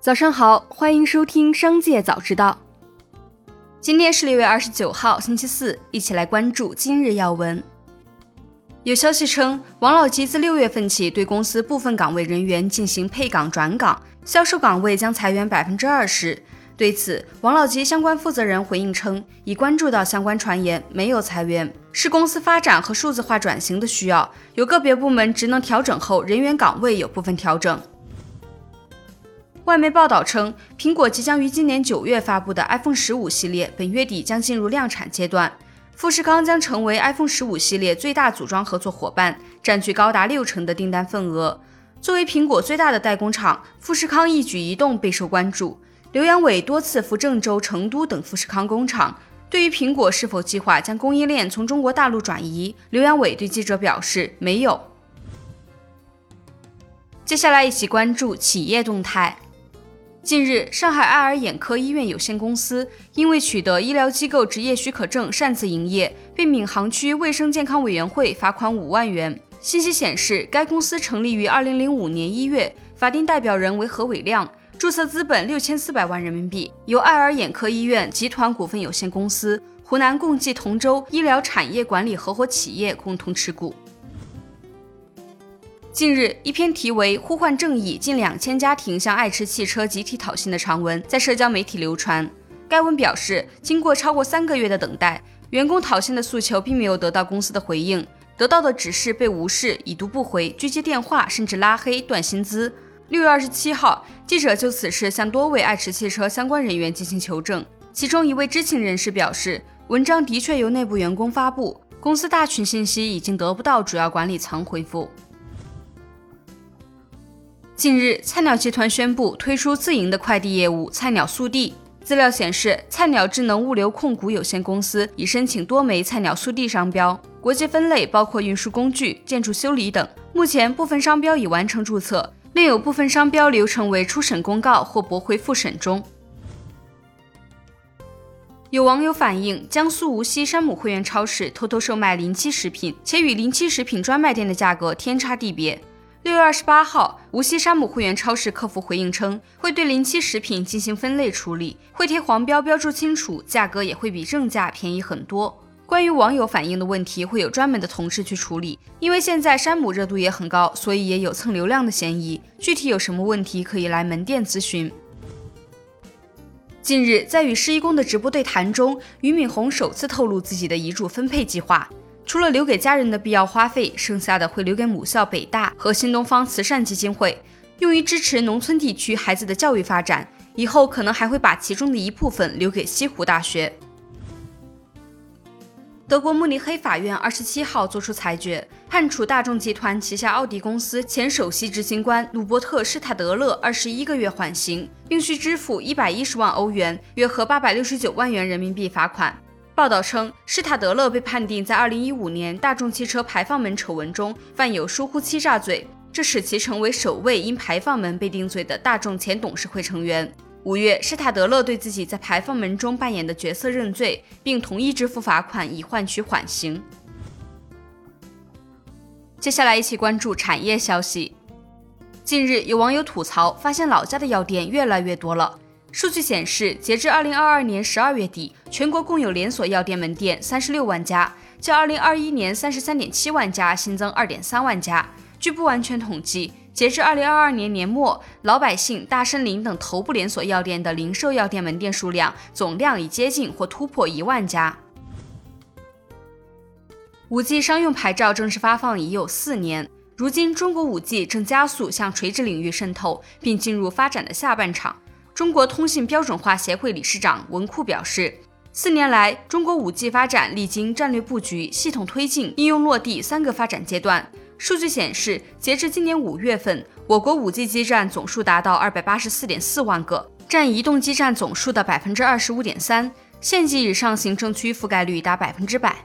早上好，欢迎收听《商界早知道》。今天是六月二十九号，星期四，一起来关注今日要闻。有消息称，王老吉自六月份起对公司部分岗位人员进行配岗转岗，销售岗位将裁员百分之二十。对此，王老吉相关负责人回应称，已关注到相关传言，没有裁员，是公司发展和数字化转型的需要，有个别部门职能调整后，人员岗位有部分调整。外媒报道称，苹果即将于今年九月发布的 iPhone 十五系列，本月底将进入量产阶段。富士康将成为 iPhone 十五系列最大组装合作伙伴，占据高达六成的订单份额。作为苹果最大的代工厂，富士康一举一动备受关注。刘扬伟多次赴郑州、成都等富士康工厂。对于苹果是否计划将供应链从中国大陆转移，刘扬伟对记者表示没有。接下来一起关注企业动态。近日，上海爱尔眼科医院有限公司因为取得医疗机构执业许可证擅自营业，被闵行区卫生健康委员会罚款五万元。信息显示，该公司成立于二零零五年一月，法定代表人为何伟亮，注册资本六千四百万人民币，由爱尔眼科医院集团股份有限公司、湖南共济同州医疗产业管理合伙企业共同持股。近日，一篇题为《呼唤正义，近两千家庭向爱驰汽车集体讨薪》的长文在社交媒体流传。该文表示，经过超过三个月的等待，员工讨薪的诉求并没有得到公司的回应，得到的只是被无视、已读不回、拒接电话，甚至拉黑、断薪资。六月二十七号，记者就此事向多位爱驰汽车相关人员进行求证，其中一位知情人士表示，文章的确由内部员工发布，公司大群信息已经得不到主要管理层回复。近日，菜鸟集团宣布推出自营的快递业务“菜鸟速递”。资料显示，菜鸟智能物流控股有限公司已申请多枚菜鸟速递商标，国际分类包括运输工具、建筑修理等。目前，部分商标已完成注册，另有部分商标流程为初审公告或驳回复审中。有网友反映，江苏无锡山姆会员超市偷偷售卖临期食品，且与临期食品专卖店的价格天差地别。六月二十八号，无锡山姆会员超市客服回应称，会对临期食品进行分类处理，会贴黄标，标注清楚，价格也会比正价便宜很多。关于网友反映的问题，会有专门的同事去处理。因为现在山姆热度也很高，所以也有蹭流量的嫌疑。具体有什么问题，可以来门店咨询。近日，在与施一公的直播对谈中，俞敏洪首次透露自己的遗嘱分配计划。除了留给家人的必要花费，剩下的会留给母校北大和新东方慈善基金会，用于支持农村地区孩子的教育发展。以后可能还会把其中的一部分留给西湖大学。德国慕尼黑法院二十七号作出裁决，判处大众集团旗下奥迪公司前首席执行官鲁伯特施塔德勒二十一个月缓刑，并需支付一百一十万欧元（约合八百六十九万元人民币）罚款。报道称，施塔德勒被判定在2015年大众汽车排放门丑闻中犯有疏忽欺诈罪，这使其成为首位因排放门被定罪的大众前董事会成员。五月，施塔德勒对自己在排放门中扮演的角色认罪，并同意支付罚款以换取缓刑。接下来一起关注产业消息。近日，有网友吐槽，发现老家的药店越来越多了。数据显示，截至二零二二年十二月底，全国共有连锁药店门店三十六万家，较二零二一年三十三点七万家新增二点三万家。据不完全统计，截至二零二二年年末，老百姓、大森林等头部连锁药店的零售药店门店数量总量已接近或突破一万家。五 G 商用牌照正式发放已有四年，如今中国五 G 正加速向垂直领域渗透，并进入发展的下半场。中国通信标准化协会理事长文库表示，四年来，中国五 G 发展历经战略布局、系统推进、应用落地三个发展阶段。数据显示，截至今年五月份，我国五 G 基站总数达到二百八十四点四万个，占移动基站总数的百分之二十五点三，县级以上行政区覆盖率达百分之百。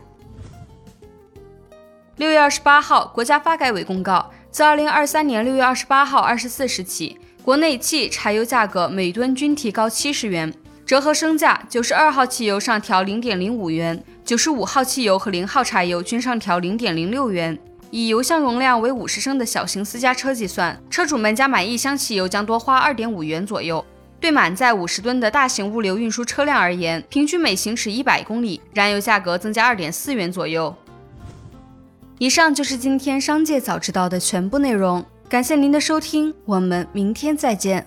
六月二十八号，国家发改委公告，自二零二三年六月二十八号二十四时起。国内汽柴油价格每吨均提高七十元，折合升价，九十二号汽油上调零点零五元，九十五号汽油和零号柴油均上调零点零六元。以油箱容量为五十升的小型私家车计算，车主们加满一箱汽油将多花二点五元左右。对满载五十吨的大型物流运输车辆而言，平均每行驶一百公里，燃油价格增加二点四元左右。以上就是今天商界早知道的全部内容，感谢您的收听，我们明天再见。